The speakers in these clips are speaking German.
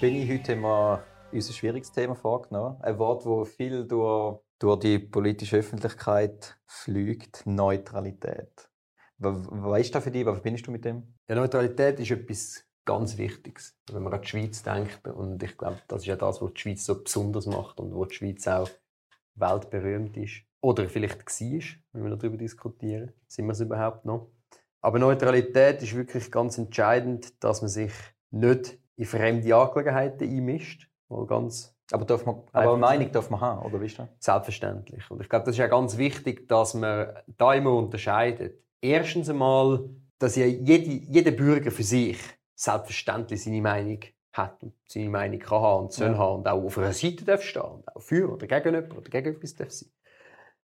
bin ich heute immer unser schwieriges Thema vorgenommen. Ein Wort, das viel durch, durch die politische Öffentlichkeit fliegt: Neutralität. Was ist das für dich? Was verbindest du mit dem? Ja, Neutralität ist etwas ganz Wichtiges, wenn man an die Schweiz denkt. Und ich glaube, das ist ja das, was die Schweiz so besonders macht und wo die Schweiz auch weltberühmt ist. Oder vielleicht war, wenn wir darüber diskutieren. Sind wir es überhaupt noch? Aber Neutralität ist wirklich ganz entscheidend, dass man sich nicht in fremde Angelegenheiten einmischt. Mal ganz aber, darf man, aber eine Meinung darf man haben, oder wie ist das? Selbstverständlich. Und ich glaube, das ist ja ganz wichtig, dass man da immer unterscheidet. Erstens einmal, dass ja jede, jeder Bürger für sich selbstverständlich seine Meinung hat und seine Meinung kann haben und soll ja. haben und auch auf einer Seite darf stehen und auch für oder gegen jemanden oder gegen etwas darf sein.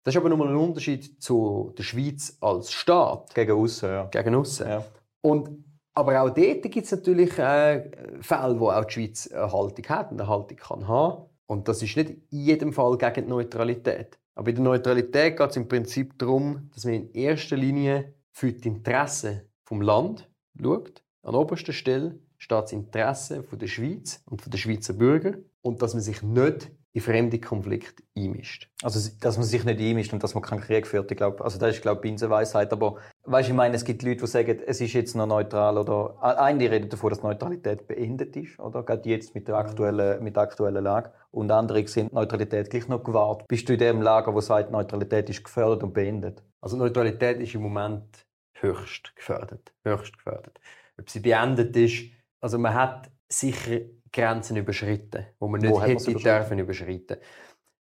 Das ist aber nochmal ein Unterschied zu der Schweiz als Staat. Gegen außen, ja. Gegen außen. Ja. Und, aber auch dort gibt es natürlich äh, Fälle, wo auch die Schweiz eine Haltung hat und eine Haltung kann haben. Und das ist nicht in jedem Fall gegen die Neutralität. Aber in der Neutralität geht es im Prinzip darum, dass man in erster Linie für die Interessen des Land schaut an oberster Stelle steht das Interesse der Schweiz und der Schweizer Bürger und dass man sich nicht in fremde Konflikte einmischt. Also, dass man sich nicht einmischt und dass man keinen Krieg führt, ich glaube, also das ist, glaube ich, Binsenweisheit, aber weißt, ich meine, es gibt Leute, die sagen, es ist jetzt noch neutral oder, einige reden davon, dass Neutralität beendet ist, oder, gerade jetzt mit der aktuellen, mit der aktuellen Lage und andere sind Neutralität gleich noch gewahrt. Bist du in dem Lager, wo sagt, Neutralität ist gefördert und beendet? Also Neutralität ist im Moment höchst gefördert, höchst gefördert ob sie beendet ist. Also man hat sicher Grenzen überschritten, wo man nicht wo hätte dürfen überschritten.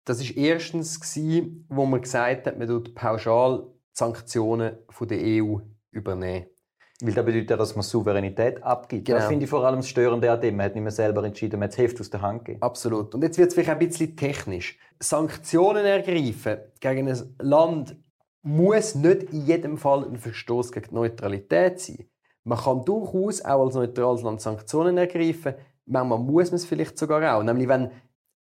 Das ist erstens gewesen, wo man gesagt hat, man tut pauschal Sanktionen von der EU übernehmen. Weil das bedeutet ja, dass man Souveränität abgibt. Genau. Das finde ich vor allem das Störende an dem. Man hat nicht mehr selber entschieden, man hat das Heft aus der Hand gegeben. Absolut. Und jetzt wird es vielleicht ein bisschen technisch. Sanktionen ergreifen gegen ein Land muss nicht in jedem Fall ein Verstoß gegen die Neutralität sein. Man kann durchaus auch als neutrales Land Sanktionen ergreifen. Manchmal muss man es vielleicht sogar auch. Nämlich, wenn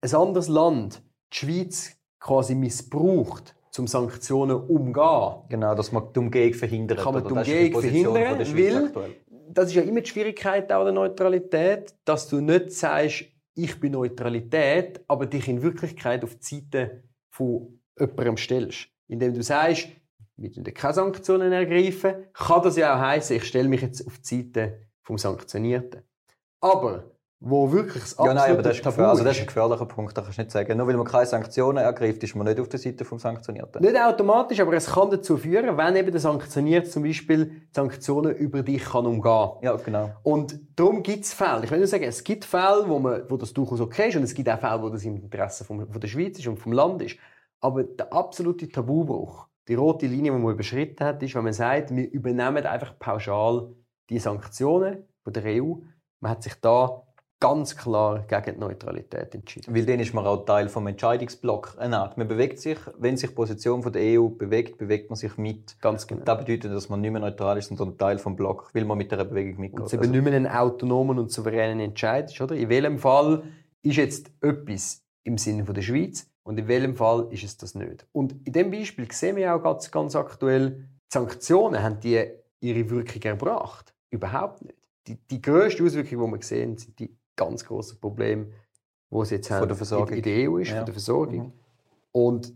ein anderes Land die Schweiz quasi missbraucht, um Sanktionen umzugehen. Genau, dass man die Umgehung verhindert. Kann man die Umgehung verhindern, weil aktuell. das ist ja immer die Schwierigkeit auch der Neutralität, dass du nicht sagst, ich bin Neutralität, aber dich in Wirklichkeit auf die Seite von jemandem stellst. Indem du sagst, wir dürfen keine Sanktionen ergreifen, kann das ja auch heißen, ich stelle mich jetzt auf die Seite vom Sanktionierten. Aber wo wirklich das ja, nein, aber das ist, Tabu also das ist ein gefährlicher Punkt, das kannst du nicht sagen. Nur weil man keine Sanktionen ergreift, ist man nicht auf der Seite vom Sanktionierten. Nicht automatisch, aber es kann dazu führen, wenn eben der Sanktionierte zum Beispiel Sanktionen über dich kann umgehen Ja, genau. Und darum gibt es Fälle. Ich will nur sagen, es gibt Fälle, wo, man, wo das durchaus okay ist und es gibt auch Fälle, wo das im Interesse von, von der Schweiz ist und vom Land ist. Aber der absolute Tabubruch die rote Linie, die man überschritten hat, ist, wenn man sagt, wir übernehmen einfach pauschal die Sanktionen von der EU. Man hat sich da ganz klar gegen die Neutralität entschieden. Weil dann ist man auch Teil vom Entscheidungsblock. Man bewegt sich, wenn sich die Position von der EU bewegt, bewegt man sich mit. Ganz genau. Und das bedeutet, dass man nicht mehr neutral ist, sondern Teil vom Block, weil man mit der Bewegung mitgeht. Und es eben also. nicht mehr ein autonomen und souveränen Entscheid ist, oder? In welchem Fall ist jetzt etwas im Sinne der Schweiz und in welchem Fall ist es das nicht? Und in dem Beispiel sehen wir auch ganz, ganz aktuell, die Sanktionen haben die ihre Wirkung erbracht. Überhaupt nicht. Die, die grösste Auswirkung, die wir sehen, sind die ganz großen Probleme, die es jetzt von der Versorgung. in der EU ist, ja. von der Versorgung. Mhm. Und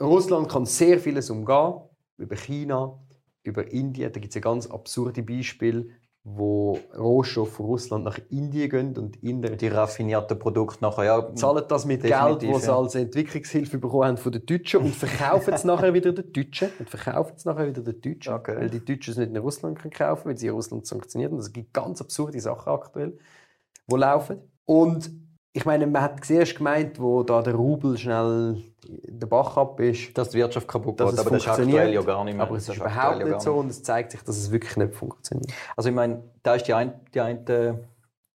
Russland kann sehr vieles umgehen, über China, über Indien. Da gibt es ein ganz absurde Beispiel, wo Rohstoffe von Russland nach Indien gehen und Inder die raffinierten Produkte nachher ja, zahlen das mit Geld, das sie ja. als Entwicklungshilfe bekommen haben von den Deutschen und verkaufen es nachher wieder den Deutschen und verkaufen es nachher wieder den Deutschen, okay. weil die Deutschen es nicht in Russland können kaufen, weil sie in Russland sanktioniert und es gibt ganz absurde Sachen aktuell, wo laufen und ich meine, man hat zuerst gemeint, wo da der Rubel schnell der Bach ab ist, dass die Wirtschaft kaputt geht, aber das ist aktuell ja gar nicht mehr. Aber es ist, überhaupt nicht so und es zeigt sich, dass es wirklich nicht funktioniert. Also ich meine, da ist die eine, die eine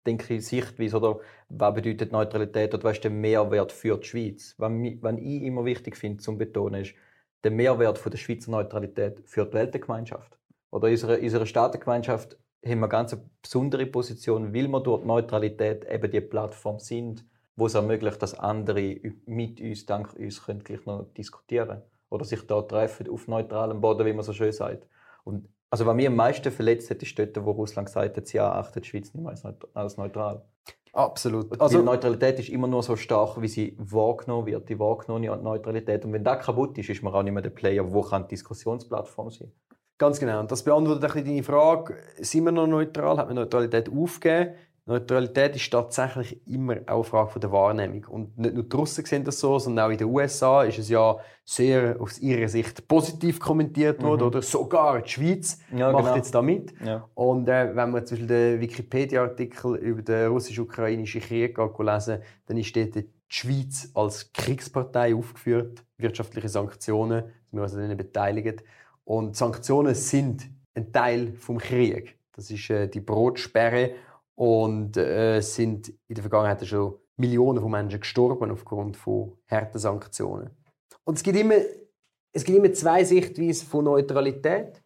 denke ich, Sichtweise oder was bedeutet Neutralität oder was ist der Mehrwert für die Schweiz? Was, was ich immer wichtig finde zum betonen ist, der Mehrwert von der Schweizer Neutralität für die Weltgemeinschaft. Oder unsere, unsere Staatengemeinschaft haben wir ganz eine besondere Position, weil wir dort Neutralität eben die Plattform sind, wo es ermöglicht, dass andere mit uns, dank uns, können gleich noch diskutieren oder sich da treffen auf neutralem Boden, wie man so schön sagt. Und also was mich am meisten verletzt hat, ist dort, wo Russland gesagt hat, sie achtet die Schweiz nicht mehr als neutral. Absolut. Also, die Neutralität ist immer nur so stark, wie sie wahrgenommen wird, die wahrgenommene Neutralität. Und wenn das kaputt ist, ist man auch nicht mehr der Player, wo kann die Diskussionsplattform sein. Ganz genau. Und das beantwortet ein bisschen deine Frage. Sind wir noch neutral? Hat man Neutralität aufgegeben? Neutralität ist tatsächlich immer auch eine Frage der Wahrnehmung. Und nicht nur die Russen sehen das so, sondern auch in den USA ist es ja sehr aus ihrer Sicht positiv kommentiert worden. Mhm. Oder sogar die Schweiz ja, macht genau. jetzt da mit. Ja. Und äh, wenn man zum Beispiel den Wikipedia-Artikel über den russisch-ukrainischen Krieg lesen dann ist dort die Schweiz als Kriegspartei aufgeführt. Wirtschaftliche Sanktionen, wir also daran beteiligt. Und Sanktionen sind ein Teil des Krieges. Das ist äh, die Brotsperre und äh, sind in der Vergangenheit schon Millionen von Menschen gestorben aufgrund von harten Sanktionen. Und es gibt immer, es gibt immer zwei Sichtweisen von Neutralität.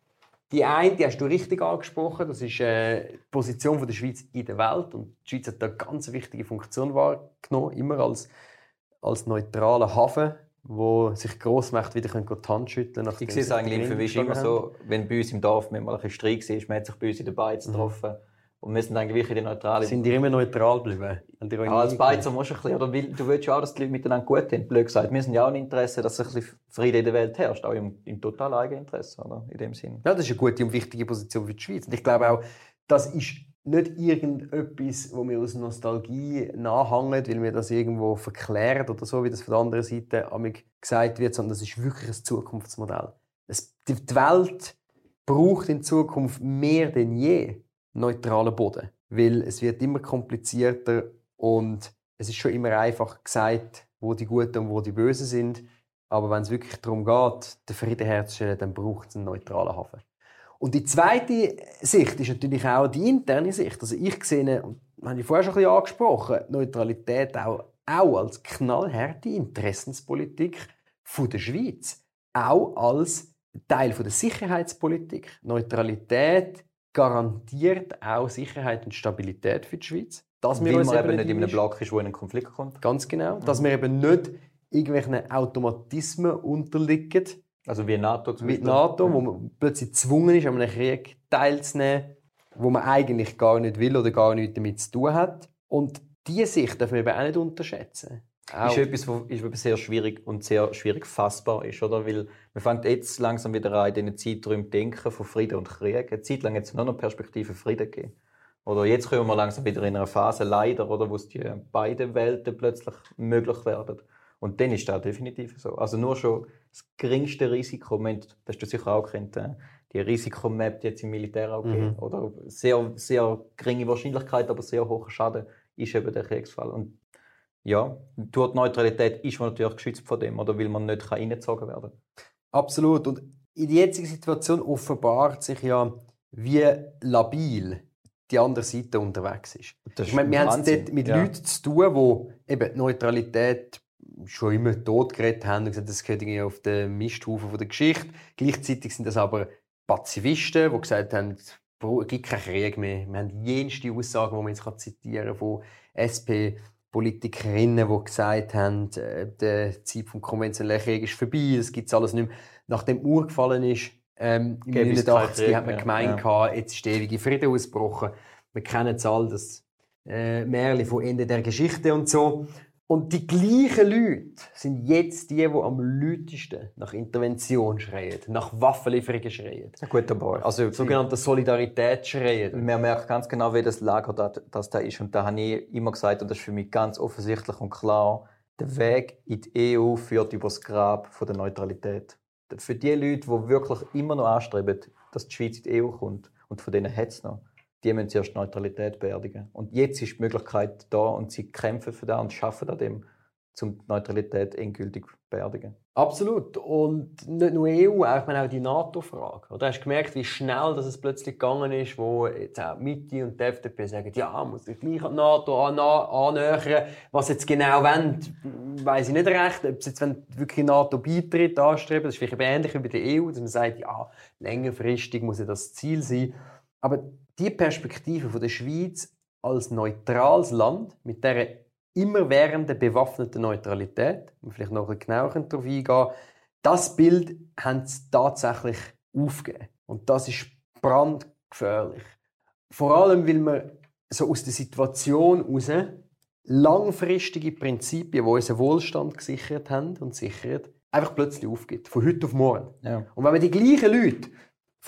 Die eine, die hast du richtig angesprochen, das ist äh, die Position der Schweiz in der Welt. Und die Schweiz hat da eine ganz wichtige Funktion wahrgenommen, immer als, als neutraler Hafen, wo sich Grossmächte wieder können die Hand schütteln können. Ich sehe es eigentlich für mich immer so, wenn bei uns im Dorf mal ein Streit war, man hat sich bei uns in der Beiz mhm. getroffen. Und wir sind eigentlich die Neutrale. Sind die immer neutral geblieben? Ja, als Beizer musst du ein bisschen, oder will, du willst ja auch, dass die Leute miteinander gut sind. Blöd gesagt, wir sind ja auch ein Interesse, dass ein bisschen Friede in der Welt herrscht, auch im, im total Eigeninteresse, oder? In dem Sinn. Ja, das ist eine gute und wichtige Position für die Schweiz. Und ich glaube auch, das ist nicht irgendetwas, wo wir aus Nostalgie nachhängen, weil wir das irgendwo verklären oder so, wie das von der anderen Seite gesagt wird, sondern das ist wirklich ein Zukunftsmodell. Es, die Welt braucht in Zukunft mehr denn je neutralen Boden. Weil es wird immer komplizierter und es ist schon immer einfach gesagt, wo die Guten und wo die Bösen sind. Aber wenn es wirklich darum geht, den Frieden herzustellen, dann braucht es einen neutralen Hafen. Und die zweite Sicht ist natürlich auch die interne Sicht. Also ich sehe, und habe ich vorher schon ein bisschen angesprochen, Neutralität auch, auch als knallharte Interessenspolitik von der Schweiz. Auch als Teil von der Sicherheitspolitik. Neutralität garantiert auch Sicherheit und Stabilität für die Schweiz. Dass wir Weil man eben nicht in einem Block ist, wo in einen Konflikt kommt. Ganz genau. Dass wir eben nicht irgendwelchen Automatismen unterliegen. Also wie NATO zum Beispiel. Wie NATO, wo man plötzlich gezwungen ist, an einem Krieg teilzunehmen, wo man eigentlich gar nicht will oder gar nichts damit zu tun hat. Und diese Sicht dürfen wir eben auch nicht unterschätzen. Auch. Ist etwas, was sehr schwierig und sehr schwierig fassbar ist, oder? Weil man fängt jetzt langsam wieder an, in diesen Zeiträumen denken von Frieden und Krieg. Eine Zeit lang jetzt nur noch Perspektive Frieden geben. Oder jetzt kommen wir langsam wieder in einer Phase, leider, oder, wo es die beiden Welten plötzlich möglich werden. Und dann ist das definitiv so. Also nur schon das geringste Risiko, das hast du sicher auch kennt, äh, die Risikomap, die jetzt im Militär auch mhm. oder sehr, sehr geringe Wahrscheinlichkeit, aber sehr hoher Schaden, ist eben der Kriegsfall. Und ja, die Neutralität ist man natürlich geschützt von dem, oder weil man nicht reingezogen werden kann. Absolut. Und in der jetzigen Situation offenbart sich ja, wie labil die andere Seite unterwegs ist. ist ich meine, wir haben es dort mit ja. Leuten zu tun, die eben Neutralität schon immer tot geredet haben und gesagt, das gehört irgendwie auf den Misthaufen der Geschichte. Gleichzeitig sind das aber Pazifisten, die gesagt haben, es gibt keinen Krieg mehr. Wir haben jenste Aussagen, die man jetzt zitieren kann, von SP, Politikerinnen, die gesagt haben, äh, der Zeit vom konventionellen Krieg ist vorbei, das gibt es alles nicht mehr. Nachdem Uhr gefallen ist, ähm, im 89 hat man ja, gemeint, ja. jetzt ist der ewige Frieden ausgebrochen. Wir kennen es all, das äh, Märchen von Ende der Geschichte und so. Und die gleichen Leute sind jetzt die, die am lautesten nach Intervention schreien, nach Waffenlieferungen schreien. Ja, gut, aber also sogenannte Solidarität schreien. Man merkt ganz genau, wie das Lager das, das da ist. Und da habe ich immer gesagt, und das ist für mich ganz offensichtlich und klar, der Weg in die EU führt über das Grab von der Neutralität. Für die Leute, die wirklich immer noch anstreben, dass die Schweiz in die EU kommt, und von denen hat es noch, die müssen zuerst Neutralität beerdigen. Und jetzt ist die Möglichkeit da und sie kämpfen für das und arbeiten an dem, um die Neutralität endgültig zu beerdigen. Absolut. Und nicht nur EU, auch, meine, auch die NATO-Frage. Du hast gemerkt, wie schnell dass es plötzlich gegangen ist, wo jetzt auch Mitte und die FDP sagen, ja, muss sich gleich an die NATO annähern. Was jetzt genau wollen, weiß ich nicht recht. Ob sie jetzt wenn wirklich NATO beitritt, anstreben, das ist vielleicht ähnlich wie bei der EU, dass man sagt, ja, längerfristig muss ja das Ziel sein. Aber die Perspektive von der Schweiz als neutrales Land mit der immerwährenden bewaffneten Neutralität, um vielleicht noch ein genauer darauf eingehen, das Bild haben sie tatsächlich aufgegeben. Und das ist brandgefährlich. Vor allem, weil man so aus der Situation heraus langfristige Prinzipien, die unseren Wohlstand gesichert haben und sichert, einfach plötzlich aufgibt. Von heute auf morgen. Ja. Und wenn man die gleichen Leute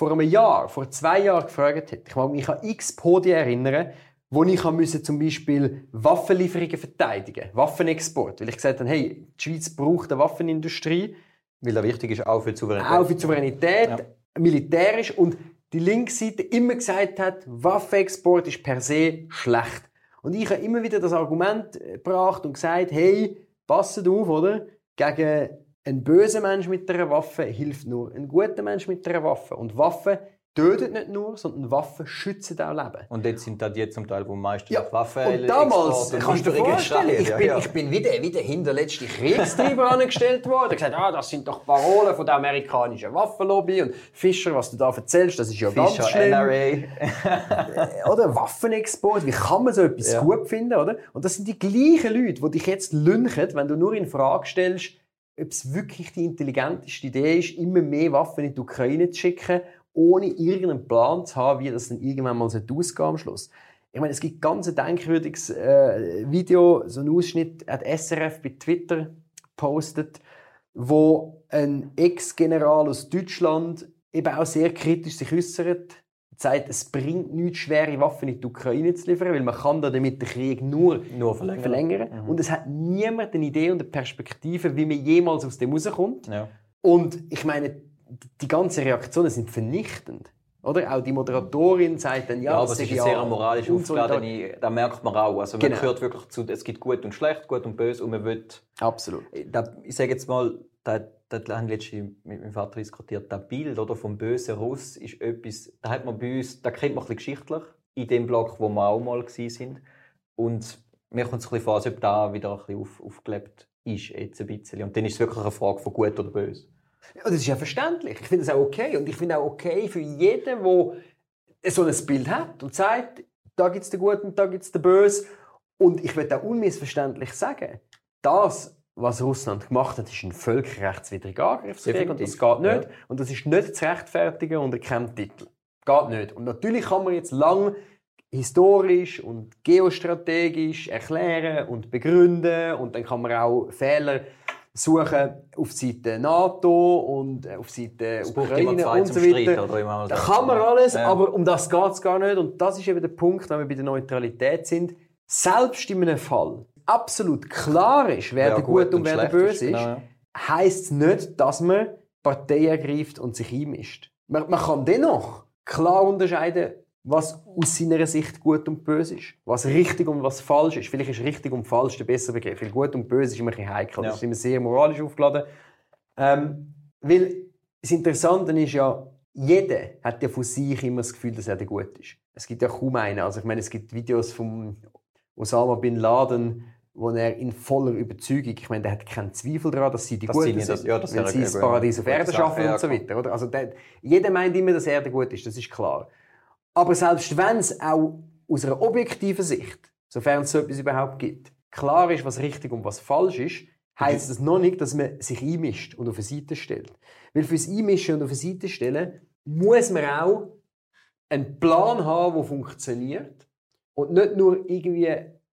vor einem Jahr, vor zwei Jahren gefragt hätte, ich mag mich an x Podien erinnern, wo ich musste zum Beispiel Waffenlieferungen verteidigen, Waffenexport, weil ich gesagt habe, hey, die Schweiz braucht eine Waffenindustrie, Weil er wichtig ist, auch für die Souveränität. auch für die Souveränität, Ja. militärisch und die linke Seite immer gesagt hat, Waffenexport ist per se schlecht. Und ich habe immer wieder das Argument äh, gebracht und gesagt, hey, passet auf, oder? Gegen einen bösen Mensch mit einer Waffe hilft nur ein guter Mensch mit einer Waffe. Und Waffen töten nicht nur, sondern Waffen schützen auch Leben. Und jetzt sind da die zum Teil, die am meisten Ja, Waffen und damals, Export kannst du dir vorstellen, stellen. ich bin, ja. ich bin wie der, wie der hinterletzte Kriegstreiber angestellt worden. Ich gesagt, ah, das sind doch Parolen von der amerikanischen Waffenlobby und Fischer, was du da erzählst, das ist ja ganz Fischer, schlimm. NRA. Oder Waffenexport, wie kann man so etwas Ja. gut finden, oder? Und das sind die gleichen Leute, die dich jetzt lünchen, wenn du nur in Frage stellst, ob es wirklich die intelligenteste Idee ist, immer mehr Waffen in die Ukraine zu schicken, ohne irgendeinen Plan zu haben, wie das dann irgendwann mal ausgehen am Schluss. Ich meine, es gibt ganz ein denkwürdiges äh, Video, so einen Ausschnitt hat SRF bei Twitter gepostet, wo ein Ex-General aus Deutschland eben auch sehr kritisch sich äußert, sagt, es bringt nichts, schwere Waffen in die Ukraine zu liefern, weil man kann da damit den Krieg nur Nur verlängern. verlängern. Und es hat niemand eine Idee und eine Perspektive, wie man jemals aus dem rauskommt. Ja. Und ich meine, die ganzen Reaktionen sind vernichtend. Oder? Auch die Moderatorin sagt dann, ja, Ja, aber das es ist ja sehr moralisch aufgeladene, da merkt man auch. Also man Genau. gehört wirklich zu, es gibt gut und schlecht, gut und böse und man will, Absolut. da, ich sage jetzt mal, da, da haben letztens mit meinem Vater diskutiert, das Bild oder, vom bösen Russ ist etwas, da hat man bei uns, da kennt man ein geschichtlich, in dem Block, wo wir auch mal sind. Und mir kommt es ein vor, als ob da wieder ein bisschen auf, aufgelebt ist, jetzt ein bisschen. Und dann ist es wirklich eine Frage von gut oder böse. Ja, das ist ja verständlich. Ich finde das auch okay. Und ich finde auch okay für jeden, der so ein Bild hat und sagt, da gibt es den Guten da gibt es den Bösen. Und ich will auch unmissverständlich sagen, das, was Russland gemacht hat, ist ein völkerrechtswidriger Angriffskrieg und das Definitiv. geht nicht. Ja. Und das ist nicht zu rechtfertigen unter keinem Titel. Geht nicht. Und natürlich kann man jetzt lang historisch und geostrategisch erklären und begründen und dann kann man auch Fehler suchen auf Seite NATO und äh, auf Seite immer Ukraine und so weiter. Immer Da kann man alles, Ja. aber um das geht es gar nicht. Und das ist eben der Punkt, wenn wir bei der Neutralität sind. Selbst in einem Fall absolut klar ist, wer der gut und wer der böse ist, genau, ja. heisst es nicht, dass man Partei ergreift und sich einmischt. Man, man kann dennoch klar unterscheiden, was aus seiner Sicht gut und böse ist. Was richtig und was falsch ist. Vielleicht ist richtig und falsch der bessere Begriff. Weil gut und böse ist immer ein bisschen heikel. Ja. Das ist immer sehr moralisch aufgeladen. Ähm, weil das Interessante ist ja, jeder hat ja von sich immer das Gefühl, dass er der gut ist. Es gibt ja kaum einen. Also ich meine, es gibt Videos von Osama Bin Laden, wo er in voller Überzeugung, ich meine, der hat keinen Zweifel daran, dass sie die Das Guten sind ja das- ja, das wäre sie das Paradies auf Sache, schaffen ja, und so weiter. Oder? Also der, jeder meint immer, dass er der gut ist, das ist klar. Aber selbst wenn es auch aus einer objektiven Sicht, sofern es so etwas überhaupt gibt, klar ist, was richtig und was falsch ist, heisst das noch nicht, dass man sich einmischt und auf eine Seite stellt. Weil fürs Einmischen und auf eine Seite stellen muss man auch einen Plan haben, der funktioniert und nicht nur irgendwie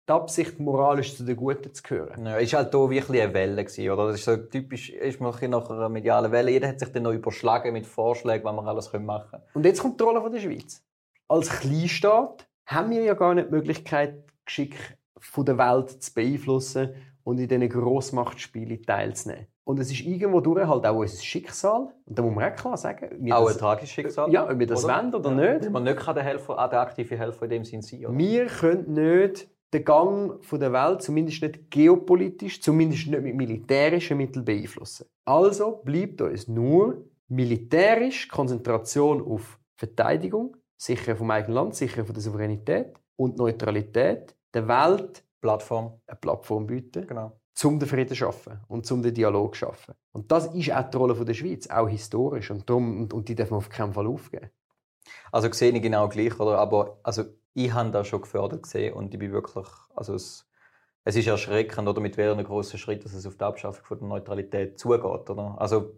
die Absicht, moralisch zu den Guten zu gehören. Ja, ist halt hier wirklich eine Welle gewesen, oder? Das ist so typisch, ist man ein nach einer medialen Welle. Jeder hat sich dann noch überschlagen mit Vorschlägen, was man alles machen können. Und jetzt kommt die Rolle von der Schweiz. Als Kleinstaat haben wir ja gar nicht die Möglichkeit, Geschick von der Welt zu beeinflussen und in diesen Grossmachtspielen teilzunehmen. Und es ist irgendwo durch halt auch unser Schicksal. Und da muss man auch klar sagen, Auch ein das, tragisches Schicksal. ja, ob wir das wollen oder nicht. Weil man nicht kann der, Helfer, auch der aktive Helfer in dem Sinn sein oder? Wir können nicht den Gang der Welt, zumindest nicht geopolitisch, zumindest nicht mit militärischen Mitteln beeinflussen. Also bleibt uns nur militärisch Konzentration auf Verteidigung, Sicherung vom eigenen Land, Sicherung von der Souveränität und Neutralität der Welt Plattform. eine Plattform bieten, Genau. zum den Frieden zu schaffen und zum den Dialog zu schaffen. Und das ist auch die Rolle der Schweiz, auch historisch. Und, darum, und, und die darf man auf keinen Fall aufgeben. Also sehe ich genau gleich, oder? Aber also, ich habe das schon gefördert gesehen und ich bin wirklich, also es, es ist erschreckend, oder mit welchen grossen Schritt dass es auf die Abschaffung von der Neutralität zugeht, oder? Also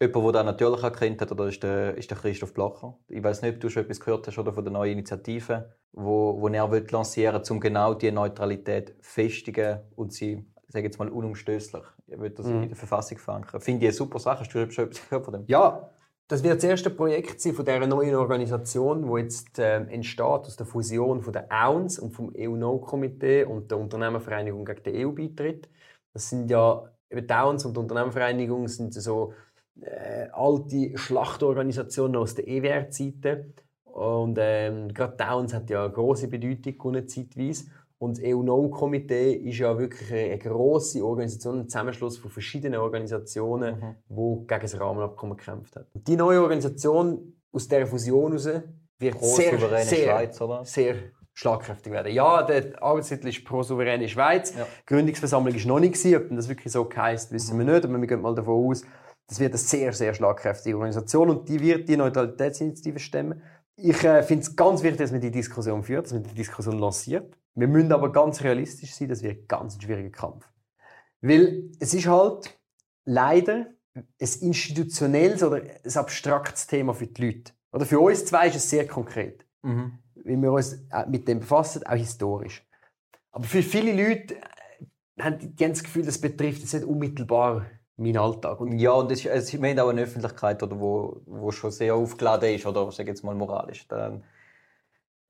Jemand, der das natürlich erkannt hat, oder ist der, ist der Christoph Blacher. Ich weiß nicht, ob du schon etwas gehört hast oder von der neuen Initiative, wo, wo er will lancieren um genau diese Neutralität festigen und sie, sage jetzt mal, unumstößlich. Er will das Mhm. in der Verfassung verankern. Finde ich eine super Sache. Hast du schon etwas gehört von dem? Ja, das wird das erste Projekt sein von dieser neuen Organisation, die jetzt ähm, entsteht aus der Fusion von der AUNS und vom EU-No-Komitee und der Unternehmervereinigung gegen den EU-Beitritt. Das sind ja, eben die AUNS und die Unternehmervereinigung sind so äh, alte Schlachtorganisationen aus der EWR-Zeiten. Und ähm, gerade AUNS hat ja eine grosse Bedeutung zeitweise. Und das EU-No-Komitee ist ja wirklich eine, eine grosse Organisation, ein Zusammenschluss von verschiedenen Organisationen, Mhm. die gegen das Rahmenabkommen gekämpft hat. Und die neue Organisation aus dieser Fusion heraus wird Pro sehr, souveräne sehr, Schweiz, oder? sehr schlagkräftig werden. Ja, der Arbeitstitel ist pro souveräne Schweiz. Ja. Die Gründungsversammlung ist noch nicht gewesen. Ob das wirklich so heisst, wissen wir nicht. Aber wir gehen mal davon aus, das wird eine sehr, sehr schlagkräftige Organisation und die wird die Neutralitätsinitiative stemmen. Ich äh, finde es ganz wichtig, dass man die Diskussion führt, dass man die Diskussion lanciert. Wir müssen aber ganz realistisch sein, das wird ganz ein schwieriger Kampf. Weil es ist halt leider ein institutionelles oder ein abstraktes Thema für die Leute. Oder für uns zwei ist es sehr konkret Mhm. weil wir uns auch mit dem befassen, auch historisch. Aber für viele Leute äh, haben die, die haben das Gefühl, das betrifft jetzt nicht unmittelbar meinen Alltag. Und Ja, und es, es, wir haben auch eine Öffentlichkeit, oder, wo, wo schon sehr aufgeladen ist, oder sage jetzt mal moralisch. Dann,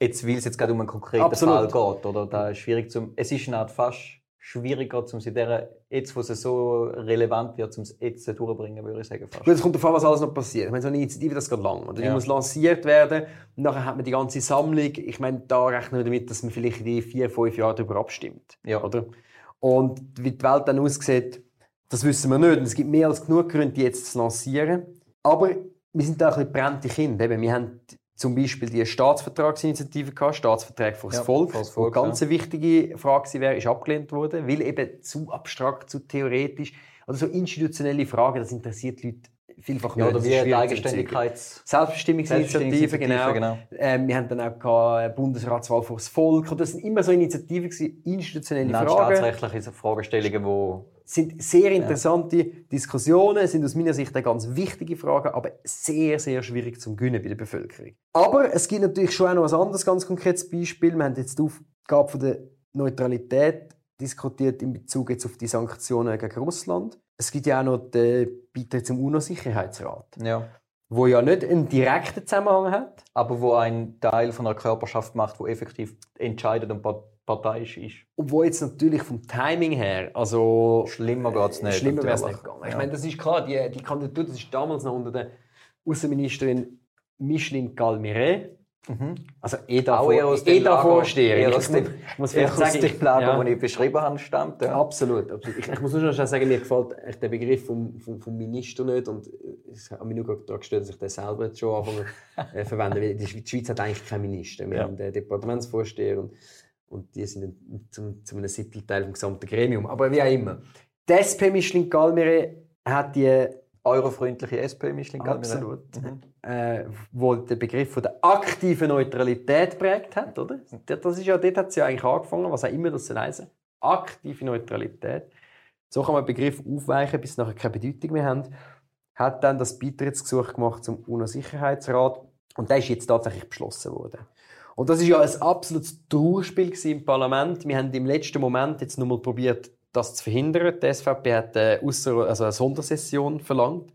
jetzt, weil es jetzt gerade um einen konkreten Absolut. Fall geht, oder, da ist schwierig zum, es ist eine Art fast schwieriger, um sie der, jetzt, wo es so relevant wird, um es jetzt durchzubringen, würde ich sagen. Fast. Gut, es kommt darauf an, was alles noch passiert. Ich meine, so eine Initiative, das geht lang. Oder? Die Ja. muss lanciert werden. Nachher hat man die ganze Sammlung. Ich meine, da rechnen wir damit, dass man vielleicht in die vier, fünf Jahren darüber abstimmt. Ja. Oder? Und wie die Welt dann aussieht, das wissen wir nicht. Und es gibt mehr als genug Gründe, die jetzt zu lancieren. Aber wir sind da ein bisschen brennende Kinder. Eben, wir haben zum Beispiel die Staatsvertragsinitiative gehabt, Staatsverträge für das Ja, Volk, das wo Volk, eine ganz wichtige Frage wäre, ist abgelehnt worden, weil eben zu abstrakt, zu theoretisch, oder so institutionelle Fragen, das interessiert die Leute vielfach Ja, oder Das wie die. Eigenständigkeits... Selbstbestimmungsinitiative, genau. Selbstbestimmungsinitiative, Ähm, wir haben dann auch gehabt, äh, Bundesratswahl fürs Volk. Und das sind immer so Initiativen, institutionelle Nein, Fragen. staatsrechtliche Fragestellungen, wo sind sehr interessante Diskussionen, sind aus meiner Sicht eine ganz wichtige Fragen, aber sehr, sehr schwierig zum Gewinnen bei der Bevölkerung. Aber es gibt natürlich schon auch noch ein anderes ganz konkretes Beispiel. Wir haben jetzt die Aufgabe von der Neutralität diskutiert in Bezug jetzt auf die Sanktionen gegen Russland. Es gibt ja auch noch den Beitritt zum UNO-Sicherheitsrat, ja. wo ja nicht einen direkten Zusammenhang hat. aber wo ein Teil von einer Körperschaft macht, wo effektiv entscheidet und par- parteiisch ist. Und wo jetzt natürlich vom Timing her, also Schlimmer geht es nicht. Schlimmer wäre es nicht gegangen. Ich Ja. meine, das ist klar, die, die Kandidatur, das ist damals noch unter der Außenministerin Micheline Galmire. Mhm. Also EDA, Auch eher aus Lager- Vorsteherin. eher Ich aus dem- muss- Eher vielleicht aus sagen, dem Lager, ja. das ich beschrieben habe, stammt. Ja. Absolut, absolut. Ich, ich muss nur schnell sagen, mir gefällt der Begriff vom, vom, vom Minister nicht und es hat mich nur gerade daran gestört, dass ich den selber jetzt schon anfange äh, verwenden, weil die Schweiz, hat eigentlich keinen Minister. Wir Ja. haben den Departementsvorsteher und, und die sind zum, zum einem Siebtelteil vom gesamten Gremium. Aber wie auch immer. Die SP Micheline Galmire hat die Eurofreundliche SP, Micheline Galmire. Absolut. Mhm. äh, wo den Begriff von der aktiven Neutralität prägt hat, oder? Das ist ja, dort hat es ja eigentlich angefangen, was auch immer das soll heißen. Aktive Neutralität. So kann man den Begriff aufweichen, bis sie nachher keine Bedeutung mehr haben. Hat dann das Beitrittsgesuch gemacht zum UNO-Sicherheitsrat und der ist jetzt tatsächlich beschlossen worden. Und das ist ja ein absolutes Trauerspiel im Parlament. Wir haben im letzten Moment jetzt nochmal probiert, das zu verhindern. Die SVP hat ausser, also eine Sondersession verlangt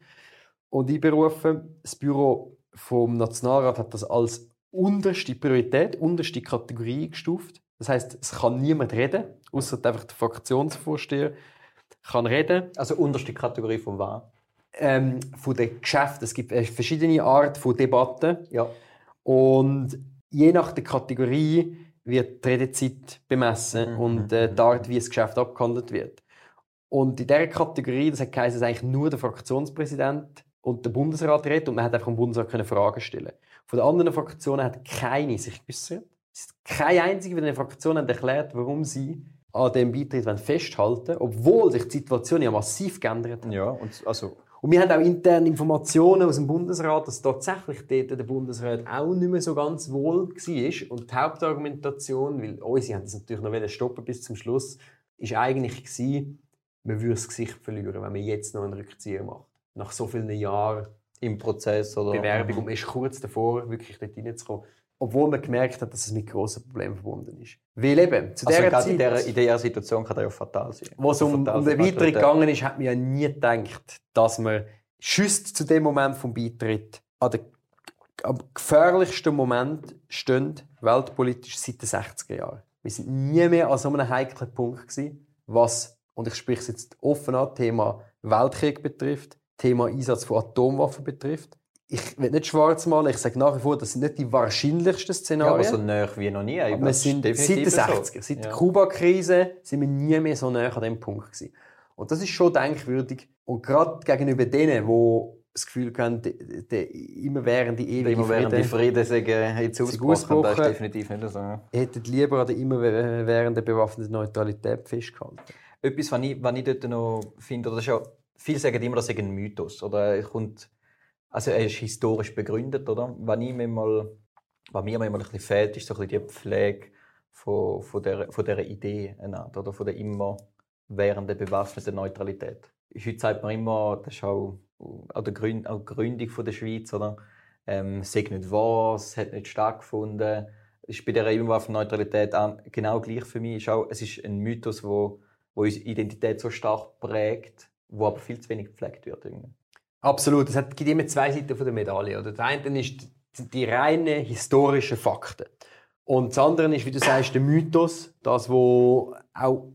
und einberufen. Das Büro vom Nationalrat hat das als unterste Priorität, unterste Kategorie eingestuft. Das heißt, es kann niemand reden, außer einfach der Fraktionsvorsteher kann reden. Also unterste Kategorie von was? Ähm, von den Geschäften. Es gibt äh, verschiedene Arten von Debatten. Ja. Und je nach der Kategorie wird die Redezeit bemessen Mhm, und äh, die Art, wie das Geschäft abgehandelt wird. Und in dieser Kategorie, das hat geheißen, dass eigentlich nur der Fraktionspräsident und der Bundesrat redet und man hat einfach dem Bundesrat können Fragen stellen. Von den anderen Fraktionen hat keine sich geäußert. Es ist keine einzige von den Fraktionen hat erklärt, warum sie an dem Beitritt festhalten wollen, obwohl sich die Situation ja massiv geändert hat. Ja, und also Und wir haben auch interne Informationen aus dem Bundesrat, dass tatsächlich dort der Bundesrat auch nicht mehr so ganz wohl war. Und die Hauptargumentation, weil unsere haben das natürlich noch stoppen bis zum Schluss, ist eigentlich gewesen, man würde das Gesicht verlieren, wenn man jetzt noch einen Rückzieher macht. nach so vielen Jahren im Prozess oder Bewerbung und man ist kurz davor, wirklich dort reinzukommen. Obwohl man gemerkt hat, dass es mit grossen Problemen verbunden ist. Weil eben, zu Also dieser gerade Zeit, in dieser, in dieser Situation kann das ja fatal sein. wo es um, um den Beitritt gegangen ist, hat man ja nie gedacht, dass man schüsst zu dem Moment vom Beitritt an der, am gefährlichsten Moment stehen, weltpolitisch seit den 60er Jahren. Wir sind nie mehr an so einem heiklen Punkt gewesen, was, und ich spreche es jetzt offen an, Thema Weltkrieg betrifft, Thema Einsatz von Atomwaffen betrifft. Ich will nicht schwarz malen, ich sage nach wie vor, das sind nicht die wahrscheinlichsten Ja, Szenarien. aber so nah wie noch nie. Aber wir sind seit den 60er, seit der Ja. Kuba-Krise sind wir nie mehr so nah an dem Punkt gewesen. Und das ist schon denkwürdig. Und gerade gegenüber denen, die das Gefühl haben, der, immerwährende, ewige Immer während die Frieden, Frieden sagen, jetzt Sie ausgebrochen, das ist definitiv nicht so. hätten lieber an der immerwährenden bewaffneten Neutralität festgehalten. Etwas, was ich, was ich dort noch finde, oder das ist ja, viele sagen immer, das sei ein Mythos. Oder er kommt, also er ist historisch begründet, oder? Was, ich mir mal, was mir manchmal ein bisschen fehlt, ist so ein bisschen die Pflege von, von, der, von dieser Idee, oder? Von der immer währenden bewaffneten Neutralität. Heute sagt man immer, das ist auch, auch, der Gründ, die Gründung von der Schweiz, oder? Ähm, sei nicht wahr, es hat nicht stattgefunden. Ist bei dieser Neutralität genau gleich für mich. Ist auch, es ist ein Mythos, wo, wo unsere Identität so stark prägt, wo aber viel zu wenig gepflegt wird. Irgendwie. Absolut. Es gibt immer zwei Seiten von der Medaille. Oder? Der eine ist die, reinen historischen Fakten. Und das andere ist, wie du sagst, der Mythos, das, wo auch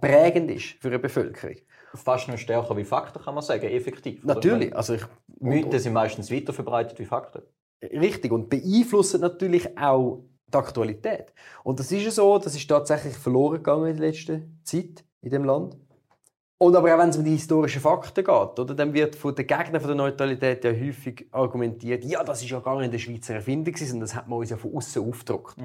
prägend ist für eine Bevölkerung. Fast noch stärker wie Fakten, kann man sagen, effektiv. oder? Natürlich. Also ich, Mythen sind meistens weiter verbreitet wie Fakten. Richtig. Und beeinflussen natürlich auch die Aktualität. Und das ist ja so, das ist tatsächlich verloren gegangen in der letzten Zeit in dem Land. Und aber auch wenn es um die historischen Fakten geht, oder, dann wird von den Gegnern von der Neutralität ja häufig argumentiert, ja, das ist ja gar nicht der Schweizer Erfindung, sondern das hat man uns ja von außen aufgedruckt.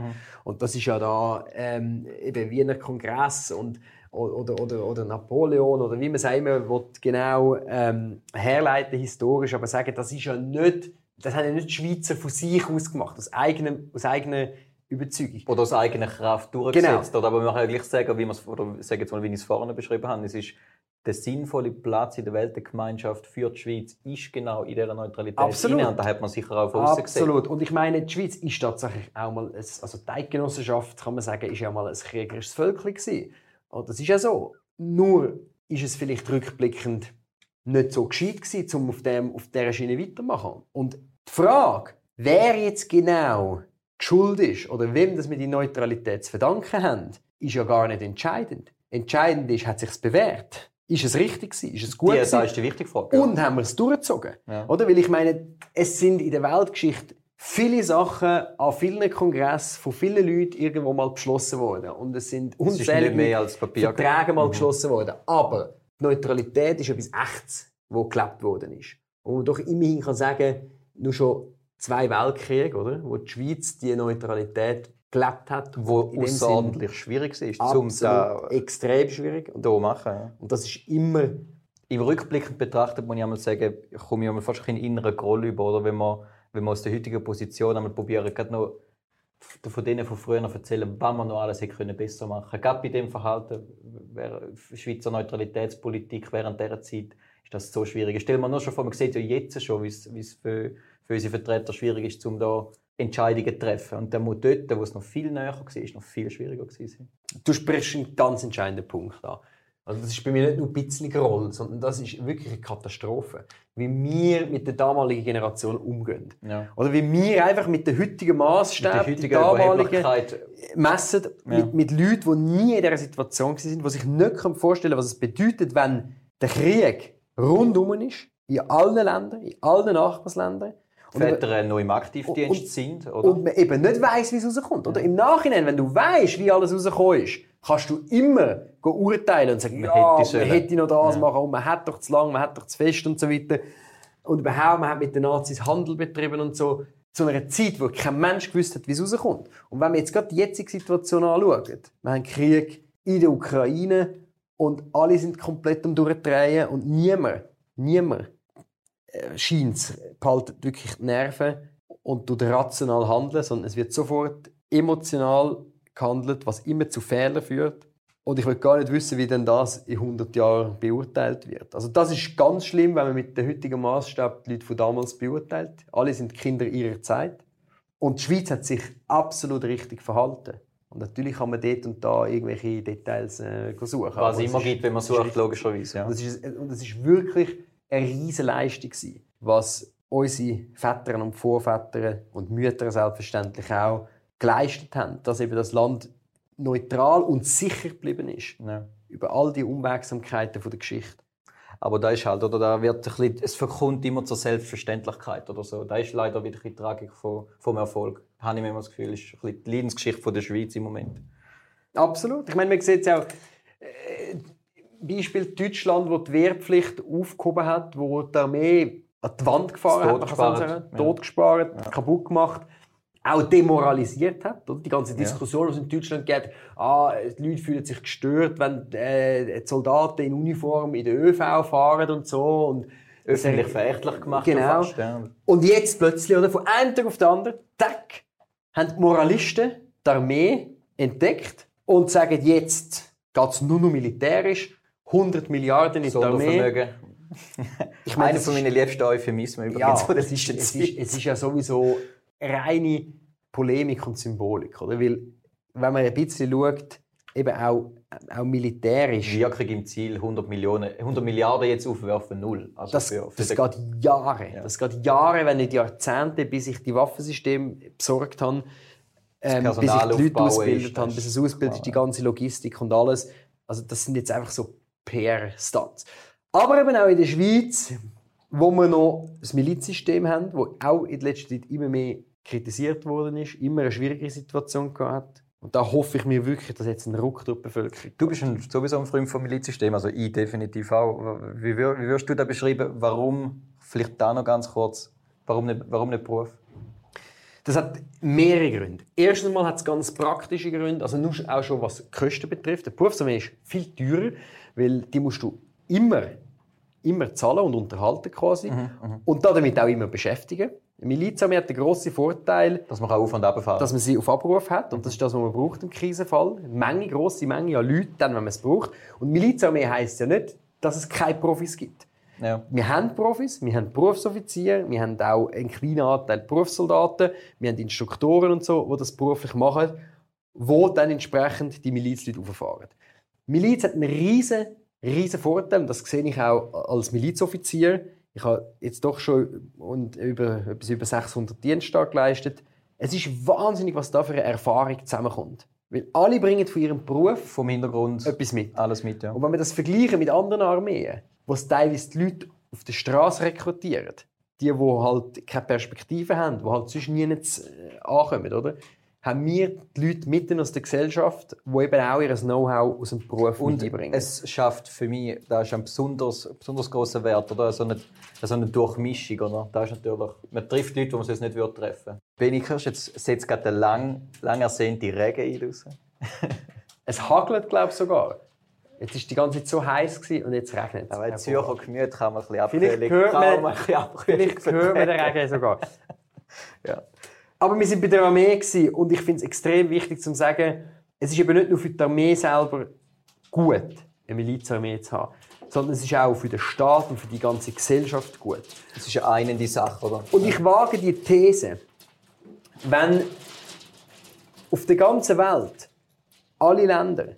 Und das ist ja da ähm, eben Wiener Kongress und oder, oder, oder Napoleon oder wie man es immer will, genau ähm, herleiten historisch, aber sagen, das ist ja nicht, das haben ja nicht die Schweizer von sich aus gemacht, aus eigener, aus eigener Überzeugung. Oder aus eigener Kraft durchgesetzt. Oder, aber man kann ja gleich sagen, wie, wir's- oder sag jetzt mal, wie ich es vorne beschrieben habe, es ist der sinnvolle Platz in der Weltgemeinschaft für die Schweiz ist genau in dieser Neutralität. Absolut. Rein. Und da hat man sicher auch von außen gesehen. Absolut. Und ich meine, die Schweiz ist tatsächlich auch mal, ein, also die Eidgenossenschaft, kann man sagen, ist ja mal ein kriegerisches Völkchen gewesen. Und das ist ja so. Nur ist es vielleicht rückblickend nicht so gescheit gewesen, um auf, dem, auf dieser Schiene weiterzumachen. Und die Frage, wer jetzt genau die Schuld ist oder wem das wir die Neutralität zu verdanken haben, ist ja gar nicht entscheidend. Entscheidend ist, hat sich bewährt? Ist es richtig gewesen? Ist es gut Die, gewesen? ist die wichtige Frage. Und haben wir es durchgezogen? Ja. Oder? Weil ich meine, es sind in der Weltgeschichte viele Sachen an vielen Kongressen von vielen Leuten irgendwo mal beschlossen worden. Und es sind unzählige. Verträge mal Mhm. geschlossen worden. Aber die Neutralität ist etwas Echtes, das gelebt worden ist. Und man doch immerhin kann sagen, nur schon zwei Weltkriege, oder? wo die Schweiz die Neutralität gelebt hat. Wo In außerordentlich schwierig ist, um absolut da extrem schwierig. Und, da machen. ja. und das ist immer Im Rückblick betrachtet muss ich einmal sagen, komme ich einmal fast bisschen inneren Groll über, oder? Wenn man, wenn man aus der heutigen Position einmal probieren, gerade noch von denen von früher noch erzählen, was man noch alles hätte können besser machen können. Gerade bei dem Verhalten, Schweizer Neutralitätspolitik während dieser Zeit, ist das so schwierig. Stell mir nur schon vor, man sieht ja jetzt schon, wie es, wie es für, für unsere Vertreter schwierig ist, um da Entscheidungen treffen. Und der muss dort, wo es noch viel näher war, noch viel schwieriger gewesen. Du sprichst einen ganz entscheidenden Punkt an. Also das ist bei mir nicht nur ein bisschen Groll, sondern das ist wirklich eine Katastrophe. Wie wir mit der damaligen Generation umgehen. Ja. Oder wie wir einfach mit den heutigen Maßstäben, Die die heutige damaligen, messen Ja. mit, mit Leuten, die nie in dieser Situation waren, die sich nicht vorstellen können, was es bedeutet, wenn der Krieg rundum ist, in allen Ländern, in allen Nachbarländern. Und Väter noch im Aktivdienst und- sind, oder? und man eben nicht weiss, wie es rauskommt. Oder im Nachhinein, wenn du weißt, wie alles rausgekommen ist, kannst du immer urteilen und sagen, Man ja, hätte man hätte noch das Ja. machen und man hat doch zu lang, man hat doch zu fest und so weiter. Und überhaupt, man hat mit den Nazis Handel betrieben und so. Zu einer Zeit, wo kein Mensch gewusst hat, wie es rauskommt. Und wenn wir jetzt gerade die jetzige Situation anschauen, wir haben Krieg in der Ukraine und alle sind komplett am Durchdrehen und niemand, niemand äh, scheint es, behaltet wirklich die Nerven und tut rational handeln, sondern es wird sofort emotional gehandelt, was immer zu Fehlern führt. Und ich will gar nicht wissen, wie denn das in 100 Jahren beurteilt wird. Also das ist ganz schlimm, wenn man mit dem heutigen Maßstab die Leute von damals beurteilt. Alle sind Kinder ihrer Zeit. Und die Schweiz hat sich absolut richtig verhalten. Und natürlich kann man dort und da irgendwelche Details äh, suchen. Was es immer gibt, wenn man sucht, logischerweise. Ja. Und es ist, und ist wirklich eine riesige Leistung gewesen, was unsere Väter und Vorväter und Mütter selbstverständlich auch geleistet haben, dass eben das Land neutral und sicher geblieben ist. Ja. Über all die Unwegsamkeiten der Geschichte. Aber da ist halt, oder da wird ein bisschen, es verkommt immer zur Selbstverständlichkeit oder so. Da ist leider wieder die Tragik vom, vom Erfolg. Da habe ich mir immer das Gefühl, ist ein bisschen die Leidensgeschichte der Schweiz im Moment. Absolut. Ich meine, man sieht es auch, äh, Beispiel Deutschland, wo die Wehrpflicht aufgehoben hat, wo die Armee an die Wand gefahren hat, man kann sagen, ja. totgespart, ja. kaputt gemacht auch demoralisiert hat. Oder? Die ganze Diskussion, die es in Deutschland gibt, ah, die Leute fühlen sich gestört, wenn äh, Soldaten in Uniform in der ÖV fahren und so. Und Öffentlich verächtlich gemacht. Genau. Fast, ja. Und jetzt plötzlich, oder, von einem Tag auf den anderen, tack, haben die Moralisten die Armee entdeckt und sagen, jetzt geht es nur noch militärisch, 100 Milliarden in die Armee. ich meine, Einer von meinen liebsten Euphemismen übrigens. Ja, es, ist, es, ist, es ist ja sowieso reine Polemik und Symbolik. Oder? Weil, wenn man ein bisschen schaut, eben auch, auch militärisch. Wirkung im Ziel 100, Millionen, 100 Milliarden jetzt aufwerfen, null. Also das, für, für das geht Jahre. Ja. Das geht Jahre, wenn nicht Jahrzehnte, bis ich die Waffensysteme besorgt habe, ähm, bis ich die Leute ausgebildet habe, bis es ausbildet, ist, die ganze Logistik und alles. Also das sind jetzt einfach so PR-Stunts. Aber eben auch in der Schweiz, wo wir noch das Milizsystem haben, das auch in letzter Zeit immer mehr kritisiert worden ist, immer eine schwierige Situation gehabt und da hoffe ich mir wirklich, dass jetzt ein Ruck durch die Bevölkerung Du bist ein, sowieso ein Freund vom Milizsystem, also ich definitiv auch. Wie, wie würdest du da beschreiben, warum, vielleicht da noch ganz kurz, warum nicht, warum nicht Beruf? Das hat mehrere Gründe. Erstens mal hat es ganz praktische Gründe, also nur auch schon was die Kosten betrifft. Der Berufsarmee ist viel teurer, weil die musst du immer, immer zahlen und unterhalten quasi mhm, mhm. und damit auch immer beschäftigen. Milizarmee hat den grossen Vorteil, dass man auf und dass man sie auf Abruf hat und das ist das, was man braucht im Krisenfall. Eine Menge, grosse Menge an Leuten, dann, wenn man es braucht. Und Milizarmee heisst ja nicht, dass es keine Profis gibt. Ja. Wir haben Profis, wir haben Berufsoffiziere, wir haben auch einen kleinen Anteil Berufssoldaten, wir haben Instruktoren und so, die das beruflich machen, wo dann entsprechend die Milizleute auffahren. Miliz hat einen riesen, riesen Vorteil, und das sehe ich auch als Milizoffizier ich habe jetzt doch schon und über, etwas über 600 Diensttage geleistet. Es ist wahnsinnig, was da für eine Erfahrung zusammenkommt. Weil alle bringen von ihrem Beruf vom Hintergrund etwas mit. Alles mit, ja. Und wenn wir das vergleichen mit anderen Armeen, wo es teilweise die Leute auf der Straße rekrutieren, die, die halt keine Perspektive haben, die halt sonst nie äh, ankommen, oder? haben wir die Leute mitten aus der Gesellschaft, die eben auch ihr Know-how aus dem Beruf und mitbringen. es schafft für mich, da ist ein besonders, besonders großer Wert, oder? So eine, so eine Durchmischung, oder? Da ist natürlich, man trifft Leute, die man sonst nicht würde treffen würde. Benny Kirsch, jetzt setzt gerade der lang, lang ersehnte Regen ein es hagelt, glaube ich, sogar. Jetzt war die ganze Zeit so heiß und jetzt regnet es. Aber in Zürcher Gemüt kann man ein bisschen abkühlen. Vielleicht hört man, vielleicht hört man den Regen sogar. ja. Aber wir sind bei der Armee und ich finde es extrem wichtig zu sagen, es ist eben nicht nur für die Armee selber gut, eine Milizarmee zu haben, sondern es ist auch für den Staat und für die ganze Gesellschaft gut. Das ist eine einende Sache, oder? Und ich wage die These, wenn auf der ganzen Welt alle Länder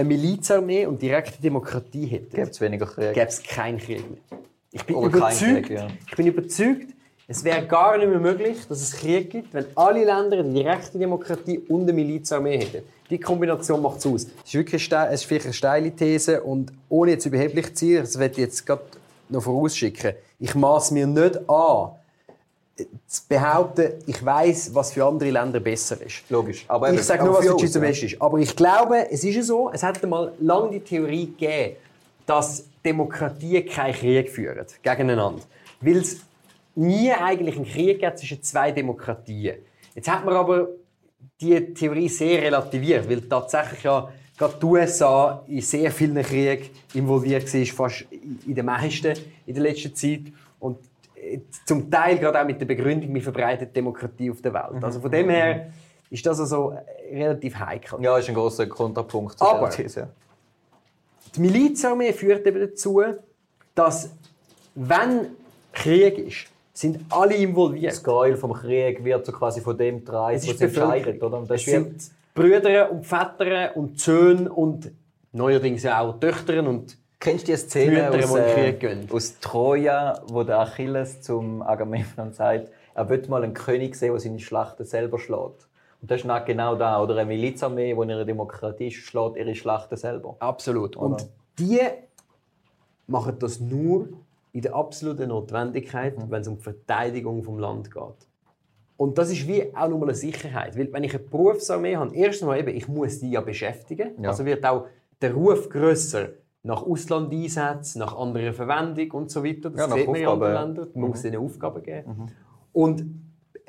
eine Milizarmee und direkte Demokratie hätten, gäbe es weniger Krieg. Gäbe es keinen Krieg mehr. Ich bin, überzeugt, Krieg, ja. ich bin überzeugt, es wäre gar nicht mehr möglich, dass es Krieg gibt, wenn alle Länder eine direkte Demokratie und eine Milizarmee hätten. Die Kombination macht es aus. Es ist wirklich eine, es ist vielleicht eine steile These und ohne jetzt überheblich zu sein, das werde ich jetzt gerade noch vorausschicken. Ich maß mir nicht an, zu behaupten, ich weiß, was für andere Länder besser ist. Logisch. Aber ich sage nur, was für die Schweiz am besten ist. Aber ich glaube, es ist so, es hat mal lange die Theorie gegeben, dass Demokratien keinen Krieg führen gegeneinander. Weil es nie eigentlich einen Krieg gab zwischen zwei Demokratien. Jetzt hat man aber die Theorie sehr relativiert, weil tatsächlich ja gerade die USA in sehr vielen Kriegen involviert war, fast in den meisten in der letzten Zeit. Und zum Teil gerade auch mit der Begründung, wir verbreiten Demokratie auf der Welt. Also von dem her ist das also relativ heikel. Ja, ist ein großer Kontrapunkt zu Aber, These. Die Milizarmee führt eben dazu, dass, wenn Krieg ist, sind alle involviert. Das Geil vom Krieg wird so quasi von dem getragen, was entscheidet. Oder? das sind Brüder und Väter und Söhne und neuerdings auch Töchter und Kennst du die Szene aus, äh, aus Troja, wo der Achilles zum Agamemnon sagt, er will mal einen König sehen, der seine Schlachten selber schlägt? Und das ist genau da. Oder eine Milizarmee, die in einer Demokratie schlägt ihre Schlachten selber. Absolut. Und die machen das nur in der absoluten Notwendigkeit, mhm. wenn es um die Verteidigung des Land geht. Und das ist wie auch nochmal eine Sicherheit. Weil wenn ich eine Berufsarmee habe, erstens mal eben, ich muss die ja beschäftigen. Ja. Also wird auch der Ruf grösser nach Auslandeinsätzen, nach anderer Verwendung und so weiter. Das ja, sieht man in anderen Ländern. Man mhm. muss ihnen Aufgaben geben. Mhm. Und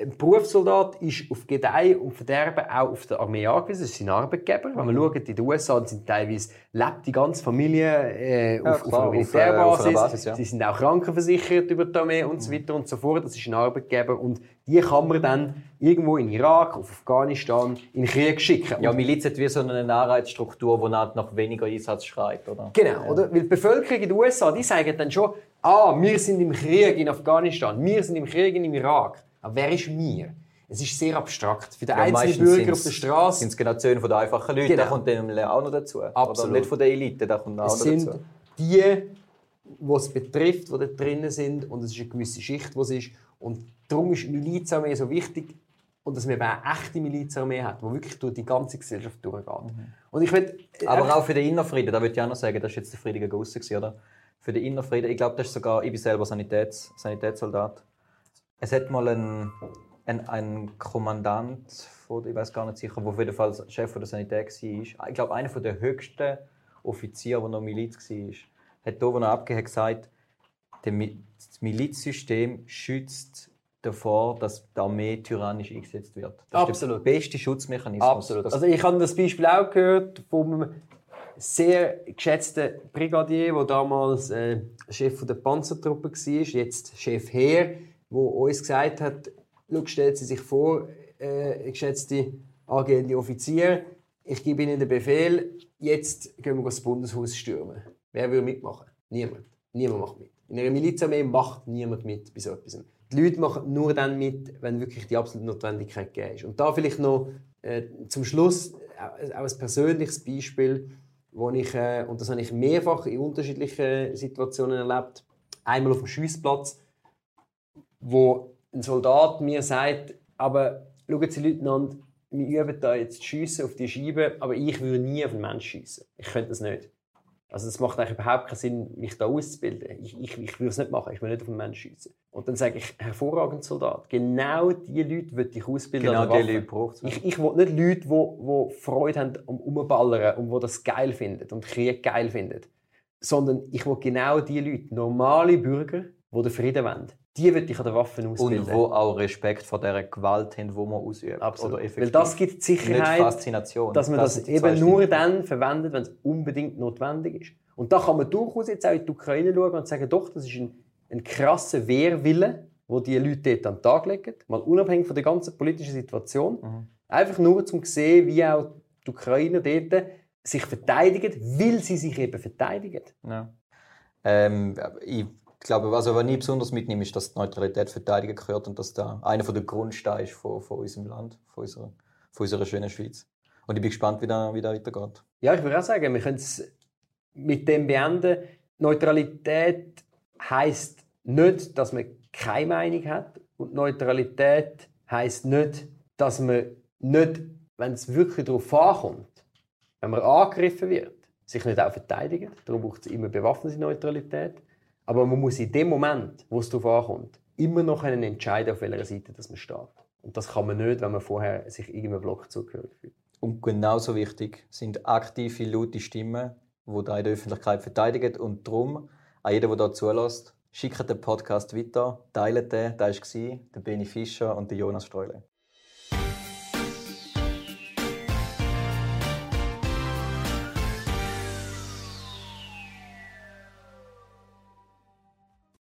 ein Berufssoldat ist auf Gedeih und Verderben auch auf der Armee angewiesen. Das ist sein Arbeitgeber. Wenn man schaut, in den USA sind teilweise lebt die ganze Familie äh, ja, auf, klar, auf einer Militärbasis. Auf, Basis, ja. Sie sind auch krankenversichert über die Armee und so mhm. weiter und so fort. Das ist ein Arbeitgeber. Und die kann man dann irgendwo in Irak, auf Afghanistan, in den Krieg schicken. Ja, Miliz hat wie so eine Anreizstruktur, die nach weniger Einsatz schreit, oder? Genau, ja. oder? Weil die Bevölkerung in den USA, die sagen dann schon, ah, wir sind im Krieg in Afghanistan, wir sind im Krieg in Irak. Aber wer ist mir? Es ist sehr abstrakt. Für den ja, einzelnen Bürger auf der Straße. sind es Generationen von den einfachen Leuten, genau. da kommt dann auch noch dazu. Absolut. Oder nicht von der Elite, da kommt auch es noch sind dazu. die, die es betrifft, die da drinnen sind und es ist eine gewisse Schicht, die es ist. Und darum ist Milizarmee so wichtig und dass man eben eine echte Milizarmee hat, die wirklich durch die ganze Gesellschaft durchgeht. Mhm. Und ich will, Aber auch für den Innerfrieden, da würde ich auch noch sagen, das war jetzt der Friedrich Gusse, oder? Für den Innerfrieden, ich glaube, das ist sogar, ich bin selber Sanitäts, Sanitätssoldat es hat mal einen, einen, einen Kommandant, von, ich weiß gar nicht sicher, wo auf jeden Fall Chef der Sanität war. Ich glaube, einer der höchsten Offiziere, der noch Miliz war, hat hier, wo er abgegeben gesagt, das Milizsystem schützt davor, dass die Armee tyrannisch eingesetzt wird. Das Absolut. ist der beste Schutzmechanismus. Absolut. Also ich habe das Beispiel auch gehört vom sehr geschätzten Brigadier, der damals äh, Chef der Panzertruppe war, jetzt Chef Heer wo uns gesagt hat, stellt Sie sich vor, äh, geschätzte angehende Offizier, ich gebe Ihnen den Befehl, jetzt gehen wir das Bundeshaus stürmen. Wer will mitmachen? Niemand. Niemand macht mit. In einer Milizarmee macht niemand mit bei so etwas. Die Leute machen nur dann mit, wenn wirklich die absolute Notwendigkeit gegeben ist. Und da vielleicht noch äh, zum Schluss äh, auch ein persönliches Beispiel, wo ich, äh, und das habe ich mehrfach in unterschiedlichen Situationen erlebt, einmal auf dem Schiessplatz, wo ein Soldat mir sagt, aber schauen Sie, Leutnant, wir üben da jetzt Schiessen auf die Scheibe, aber ich würde nie auf einen Menschen schiessen. Ich könnte das nicht. Also das macht eigentlich überhaupt keinen Sinn, mich da auszubilden. Ich, ich, ich würde es nicht machen, ich will nicht auf einen Menschen schiessen. Und dann sage ich, hervorragend Soldat, genau diese Leute will ich ausbilden. Genau diese Leute braucht Ich, ich will nicht Leute, die, die Freude haben um Umballern und die das geil finden und Krieg geil finden. Sondern ich will genau diese Leute, normale Bürger, die den Frieden wollen die würde ich an den Waffen ausbilden. Und wo auch Respekt vor der Gewalt haben, die man ausübt. Absolut. Oder Weil das gibt die Sicherheit, dass man das, das eben nur dann verwendet, wenn es unbedingt notwendig ist. Und da kann man durchaus jetzt auch in die Ukraine schauen und sagen, doch, das ist ein, ein krasser Wehrwille, wo die Leute dort an den Tag legen. Mal unabhängig von der ganzen politischen Situation. Mhm. Einfach nur, um zu sehen, wie auch die Ukrainer dort sich verteidigen, weil sie sich eben verteidigen. Ja. Ähm, ich ich glaube, was aber nie besonders mitnehme, ist, dass die Neutralität verteidigen gehört und dass da einer der Grundsteine ist von, von unserem Land, von unserer, von unserer schönen Schweiz. Und ich bin gespannt, wie das, wie weitergeht. Ja, ich würde auch sagen, wir können es mit dem beenden. Neutralität heißt nicht, dass man keine Meinung hat. Und Neutralität heißt nicht, dass man nicht, wenn es wirklich darauf ankommt, wenn man angegriffen wird, sich nicht auch verteidigen. Darum braucht es immer bewaffnete Neutralität. Aber man muss in dem Moment, wo es darauf ankommt, immer noch einen entscheiden, auf welcher Seite das man steht. Und das kann man nicht, wenn man vorher sich irgendeinem Block zugehörig fühlt. Und genauso wichtig sind aktive, laute Stimmen, die da in der Öffentlichkeit verteidigen. Und darum, an jeden, der hier zulässt, schickt den Podcast weiter, teilt den. Da war der Benny Fischer und der Jonas Streule.